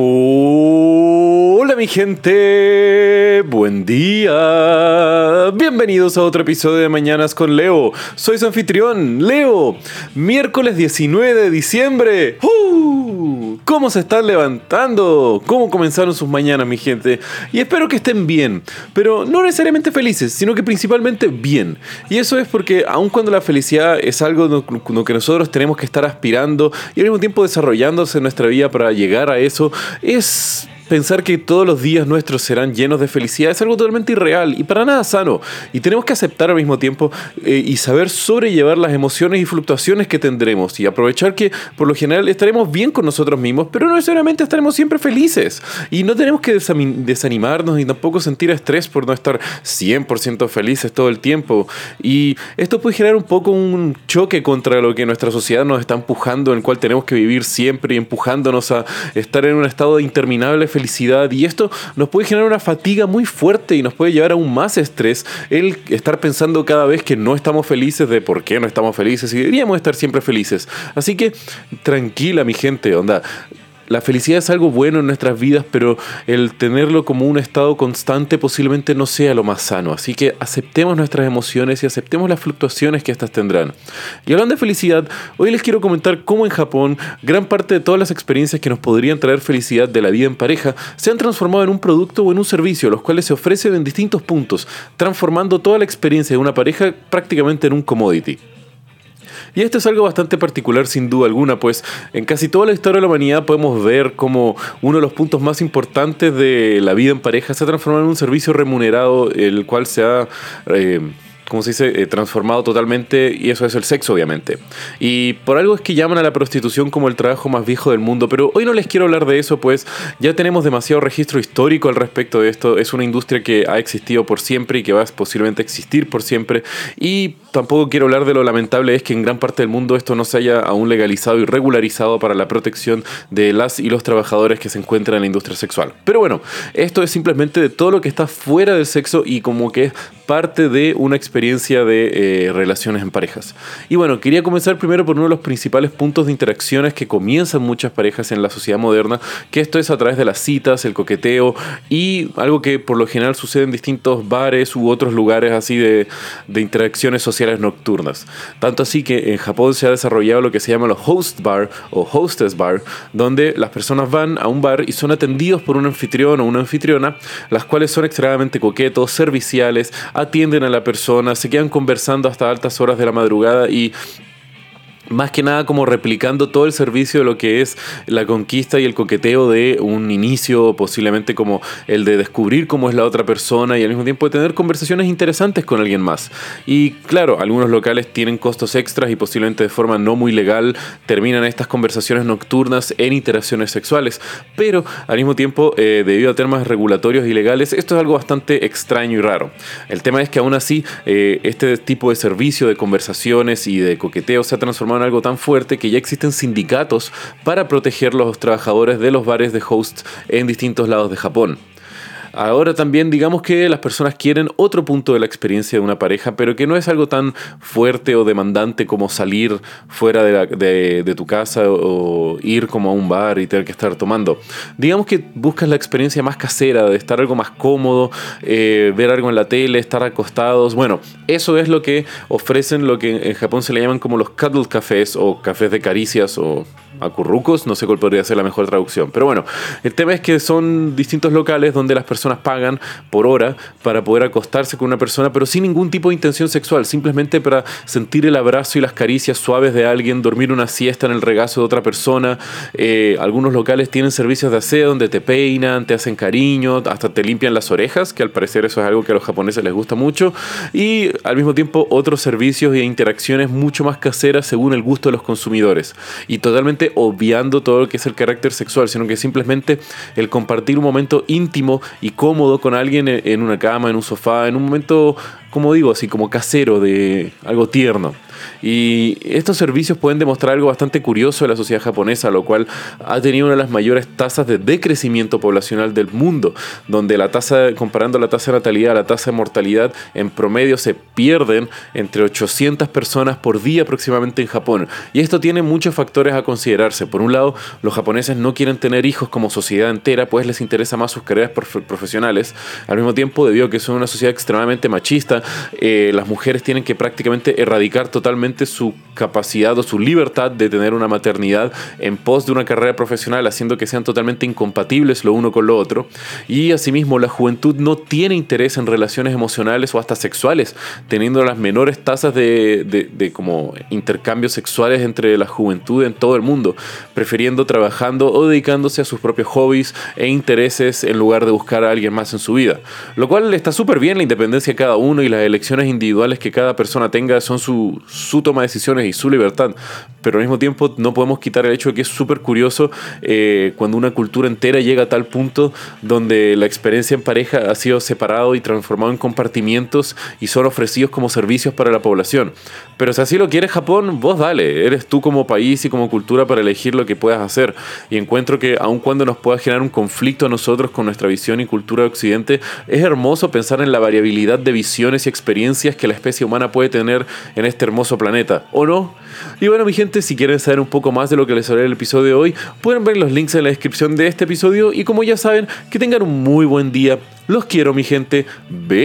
Oh. Mi gente, buen día. Bienvenidos a otro episodio de Mañanas con Leo. Soy su anfitrión, Leo. Miércoles 19 de diciembre. ¡Uh! ¿Cómo se están levantando? ¿Cómo comenzaron sus mañanas mi gente? Y espero que estén bien, pero no necesariamente felices, sino que principalmente bien. Y eso es porque aun cuando la felicidad es algo que nosotros tenemos que estar aspirando y al mismo tiempo desarrollándose en nuestra vida para llegar a eso, es Pensar que todos los días nuestros serán llenos de felicidad es algo totalmente irreal y para nada sano. Y tenemos que aceptar al mismo tiempo eh, y saber sobrellevar las emociones y fluctuaciones que tendremos y aprovechar que por lo general estaremos bien con nosotros mismos, pero no necesariamente estaremos siempre felices. Y no tenemos que desanimarnos ni tampoco sentir estrés por no estar 100% felices todo el tiempo. Y esto puede generar un poco un choque contra lo que nuestra sociedad nos está empujando, en el cual tenemos que vivir siempre y empujándonos a estar en un estado de interminable felicidad felicidad y esto nos puede generar una fatiga muy fuerte y nos puede llevar aún más estrés el estar pensando cada vez que no estamos felices de por qué no estamos felices y deberíamos estar siempre felices. Así que tranquila mi gente, onda la felicidad es algo bueno en nuestras vidas, pero el tenerlo como un estado constante posiblemente no sea lo más sano. Así que aceptemos nuestras emociones y aceptemos las fluctuaciones que éstas tendrán. Y hablando de felicidad, hoy les quiero comentar cómo en Japón gran parte de todas las experiencias que nos podrían traer felicidad de la vida en pareja se han transformado en un producto o en un servicio, los cuales se ofrecen en distintos puntos, transformando toda la experiencia de una pareja prácticamente en un commodity. Y esto es algo bastante particular sin duda alguna, pues en casi toda la historia de la humanidad podemos ver como uno de los puntos más importantes de la vida en pareja se ha transformado en un servicio remunerado, el cual se ha... Eh, se dice?, eh, transformado totalmente y eso es el sexo, obviamente. Y por algo es que llaman a la prostitución como el trabajo más viejo del mundo, pero hoy no les quiero hablar de eso, pues ya tenemos demasiado registro histórico al respecto de esto. Es una industria que ha existido por siempre y que va a posiblemente existir por siempre. Y tampoco quiero hablar de lo lamentable es que en gran parte del mundo esto no se haya aún legalizado y regularizado para la protección de las y los trabajadores que se encuentran en la industria sexual. Pero bueno, esto es simplemente de todo lo que está fuera del sexo y como que es parte de una experiencia de eh, relaciones en parejas. Y bueno, quería comenzar primero por uno de los principales puntos de interacciones que comienzan muchas parejas en la sociedad moderna, que esto es a través de las citas, el coqueteo y algo que por lo general sucede en distintos bares u otros lugares así de, de interacciones sociales nocturnas. Tanto así que en Japón se ha desarrollado lo que se llama los host bar o hostess bar, donde las personas van a un bar y son atendidos por un anfitrión o una anfitriona, las cuales son extremadamente coquetos, serviciales, atienden a la persona, se quedan conversando hasta altas horas de la madrugada y más que nada como replicando todo el servicio de lo que es la conquista y el coqueteo de un inicio, posiblemente como el de descubrir cómo es la otra persona y al mismo tiempo de tener conversaciones interesantes con alguien más. Y claro, algunos locales tienen costos extras y posiblemente de forma no muy legal terminan estas conversaciones nocturnas en interacciones sexuales, pero al mismo tiempo, eh, debido a temas regulatorios y legales, esto es algo bastante extraño y raro. El tema es que aún así, eh, este tipo de servicio de conversaciones y de coqueteo se ha transformado algo tan fuerte que ya existen sindicatos para proteger los trabajadores de los bares de hosts en distintos lados de Japón. Ahora también digamos que las personas quieren otro punto de la experiencia de una pareja, pero que no es algo tan fuerte o demandante como salir fuera de, tu casa o, ir como a un bar y tener que estar tomando. Digamos que buscas la experiencia más casera, de estar algo más cómodo, eh, ver algo en la tele, estar acostados. Bueno, eso es lo que ofrecen lo que en Japón se le llaman como los cuddle cafés o cafés de caricias o acurrucos, no sé cuál podría ser la mejor traducción. Pero bueno, el tema es que son distintos locales donde las personas pagan por hora para poder acostarse con una persona, pero sin ningún tipo de intención sexual, simplemente para sentir el abrazo y las caricias suaves de alguien, dormir una siesta en el regazo de otra persona. Eh, algunos locales tienen servicios de aseo donde te peinan, te hacen cariño, hasta te limpian las orejas, que al parecer eso es algo que a los japoneses les gusta mucho. Y al mismo tiempo otros servicios e interacciones mucho más caseras según el gusto de los consumidores. Y totalmente obviando todo lo que es el carácter sexual, sino que simplemente el compartir un momento íntimo y cómodo con alguien en una cama, en un sofá, en un momento, como digo, así como casero, de algo tierno. Y estos servicios pueden demostrar algo bastante curioso de la sociedad japonesa, lo cual ha tenido una de las mayores tasas de decrecimiento poblacional del mundo, donde la tasa, comparando la tasa de natalidad a la tasa de mortalidad, en promedio se pierden entre 800 personas por día aproximadamente en Japón. Y esto tiene muchos factores a considerarse. Por un lado, los japoneses no quieren tener hijos como sociedad entera, pues les interesa más sus carreras profesionales. Al mismo tiempo, debido a que son una sociedad extremadamente machista, eh, las mujeres tienen que prácticamente erradicar totalmente su capacidad o su libertad de tener una maternidad en pos de una carrera profesional, haciendo que sean totalmente incompatibles lo uno con lo otro. Y asimismo, la juventud no tiene interés en relaciones emocionales o hasta sexuales, teniendo las menores tasas de, de como intercambios sexuales entre la juventud en todo el mundo, prefiriendo trabajando o dedicándose a sus propios hobbies e intereses en lugar de buscar a alguien más en su vida. Lo cual está súper bien la independencia de cada uno y las elecciones individuales que cada persona tenga son su, su toma de decisiones y su libertad. Pero al mismo tiempo no podemos quitar el hecho de que es súper curioso eh, cuando una cultura entera llega a tal punto donde la experiencia en pareja ha sido separado y transformado en compartimientos y son ofrecidos como servicios para la población. Pero si así lo quieres Japón, vos dale, eres tú como país y como cultura para elegir lo que puedas hacer. Y encuentro que aun cuando nos pueda generar un conflicto a nosotros con nuestra visión y cultura de Occidente, es hermoso pensar en la variabilidad de visiones y experiencias que la especie humana puede tener en este hermoso planeta, ¿o no? Y bueno, mi gente, si quieren saber un poco más de lo que les hablé en el episodio de hoy, pueden ver los links en la descripción de este episodio y como ya saben, que tengan un muy buen día. Los quiero, mi gente. Besos.